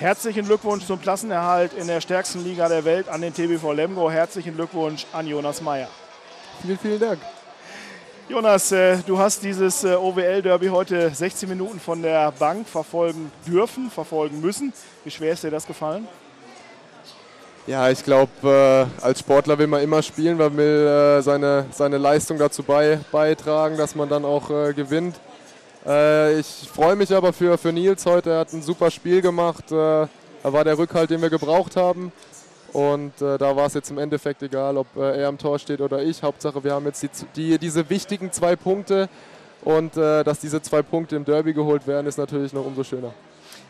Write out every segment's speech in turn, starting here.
Herzlichen Glückwunsch zum Klassenerhalt in der stärksten Liga der Welt an den TBV Lemgo. Herzlichen Glückwunsch an Jonas Meyer. Vielen, vielen Dank. Jonas, äh, du hast dieses äh, OWL-Derby heute 16 Minuten von der Bank verfolgen dürfen, verfolgen müssen. Wie schwer ist dir das gefallen? Ja, ich glaube, äh, als Sportler will man immer spielen, man will seine, seine Leistung dazu bei, beitragen, dass man dann auch gewinnt. Äh, ich freue mich aber für, für Nils heute, er hat ein super Spiel gemacht. er war der Rückhalt, den wir gebraucht haben. Und äh, da war es jetzt im Endeffekt egal, ob äh, er am Tor steht oder ich. Hauptsache, wir haben jetzt die, die diese wichtigen zwei Punkte. Und äh, dass diese zwei Punkte im Derby geholt werden, ist natürlich noch umso schöner.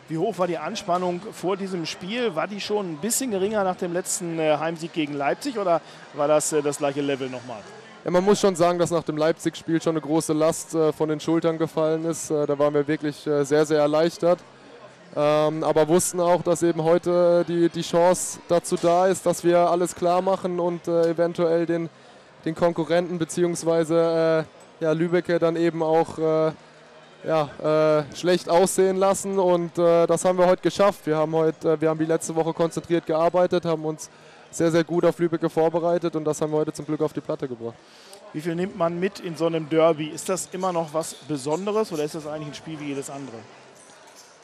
Wie hoch war die Anspannung vor diesem Spiel? War die schon ein bisschen geringer nach dem letzten äh, Heimsieg gegen Leipzig oder war das äh, das gleiche Level nochmal? Ja, man muss schon sagen, dass nach dem Leipzig-Spiel schon eine große Last äh, von den Schultern gefallen ist. da waren wir wirklich sehr, sehr erleichtert. Ähm, aber wussten auch, dass eben heute die, die Chance dazu da ist, dass wir alles klar machen und äh, eventuell den, den Konkurrenten bzw. Äh, ja, Lübecke dann eben auch äh, ja, äh, schlecht aussehen lassen und äh, das haben wir heute geschafft. Wir haben, heute, äh, wir haben die letzte Woche konzentriert gearbeitet, haben uns sehr, sehr gut auf Lübecke vorbereitet und das haben wir heute zum Glück auf die Platte gebracht. Wie viel nimmt man mit in so einem Derby? Ist das immer noch was Besonderes oder ist das eigentlich ein Spiel wie jedes andere?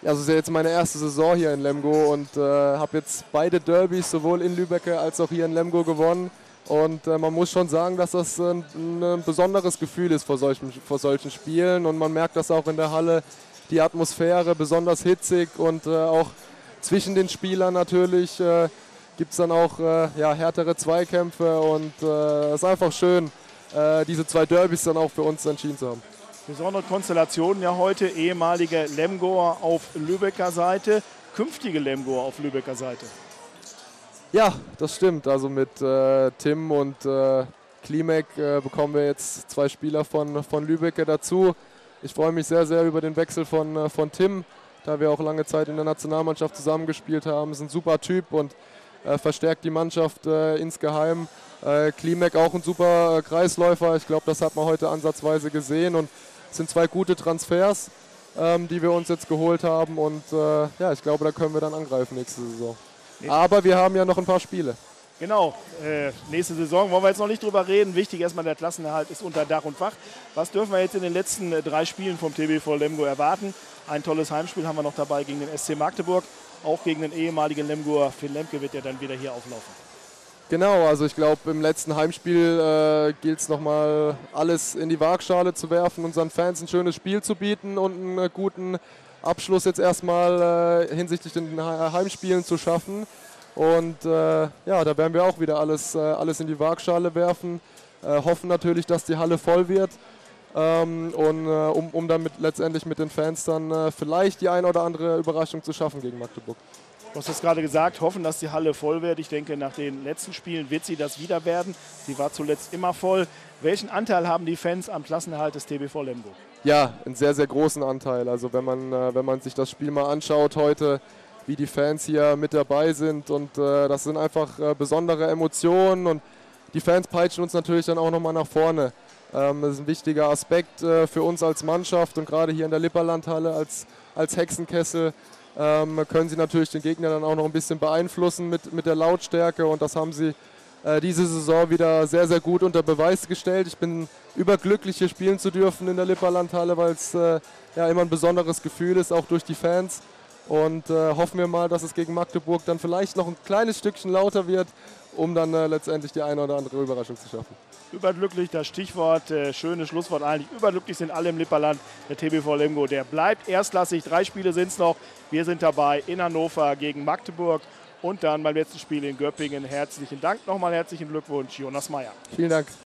Ja, also ist ja jetzt meine erste Saison hier in Lemgo und äh, habe jetzt beide Derbys sowohl in Lübecke als auch hier in Lemgo gewonnen. Und äh, man muss schon sagen, dass das ein, ein, besonderes Gefühl ist vor solchen, vor solchen Spielen. Und man merkt das auch in der Halle, die Atmosphäre besonders hitzig und äh, auch zwischen den Spielern natürlich äh, gibt es dann auch äh, ja, härtere Zweikämpfe. Und äh, es ist einfach schön, äh, diese zwei Derbys dann auch für uns entschieden zu haben. Besondere Konstellationen ja heute, ehemalige Lemgoer auf Lübecker Seite, künftige Lemgoer auf Lübecker Seite. Ja, das stimmt. Also mit äh, Tim und äh, Klimek äh, bekommen wir jetzt zwei Spieler von, von Lübecker dazu. Ich freue mich sehr, sehr über den Wechsel von, äh, von Tim, da wir auch lange Zeit in der Nationalmannschaft zusammengespielt haben. Ist ein super Typ und äh, verstärkt die Mannschaft äh, insgeheim. Äh, Klimek auch ein super Kreisläufer. Ich glaube, das hat man heute ansatzweise gesehen. Und es sind zwei gute Transfers, ähm, die wir uns jetzt geholt haben und äh, ja, ich glaube, da können wir dann angreifen nächste Saison. Aber wir haben ja noch ein paar Spiele. Genau, äh, nächste Saison wollen wir jetzt noch nicht drüber reden. Wichtig erstmal, der Klassenerhalt ist unter Dach und Fach. Was dürfen wir jetzt in den letzten äh, drei Spielen vom TBV Lemgo erwarten? Ein tolles Heimspiel haben wir noch dabei gegen den SC Magdeburg, auch gegen den ehemaligen Lemgoer Finn Lemke wird ja dann wieder hier auflaufen. Genau, also ich glaube, im letzten Heimspiel äh, gilt es nochmal alles in die Waagschale zu werfen, unseren Fans ein schönes Spiel zu bieten und einen äh, guten Abschluss jetzt erstmal äh, hinsichtlich den Heimspielen zu schaffen. Und äh, ja, da werden wir auch wieder alles, äh, alles in die Waagschale werfen. Äh, hoffen natürlich, dass die Halle voll wird. Ähm, und um, um dann mit, letztendlich mit den Fans dann vielleicht die ein oder andere Überraschung zu schaffen gegen Magdeburg. Du hast es gerade gesagt, hoffen, dass die Halle voll wird. Ich denke, nach den letzten Spielen wird sie das wieder werden. Sie war zuletzt immer voll. Welchen Anteil haben die Fans am Klassenerhalt des TBV Lemgo? Ja, einen sehr, sehr großen Anteil. Also wenn man, äh, wenn man sich das Spiel mal anschaut heute, wie die Fans hier mit dabei sind und äh, das sind einfach äh, besondere Emotionen und die Fans peitschen uns natürlich dann auch nochmal nach vorne. Ähm, das ist ein wichtiger Aspekt äh, für uns als Mannschaft und gerade hier in der Lipperlandhalle als, als Hexenkessel ähm, können sie natürlich den Gegner dann auch noch ein bisschen beeinflussen mit, mit der Lautstärke und das haben sie äh, diese Saison wieder sehr, sehr gut unter Beweis gestellt. Ich bin überglücklich, hier spielen zu dürfen in der Lipperlandhalle, weil es äh, ja immer ein besonderes Gefühl ist, auch durch die Fans. Und äh, hoffen wir mal, dass es gegen Magdeburg dann vielleicht noch ein kleines Stückchen lauter wird, um dann äh, letztendlich die eine oder andere Überraschung zu schaffen. Überglücklich, das Stichwort, äh, schönes Schlusswort eigentlich. Überglücklich sind alle im Lipperland. Der TBV Lemgo, der bleibt erstklassig. Drei Spiele sind es noch. Wir sind dabei in Hannover gegen Magdeburg und dann beim letzten Spiel in Göppingen. Herzlichen Dank nochmal, herzlichen Glückwunsch, Jonas Meyer. Vielen Dank.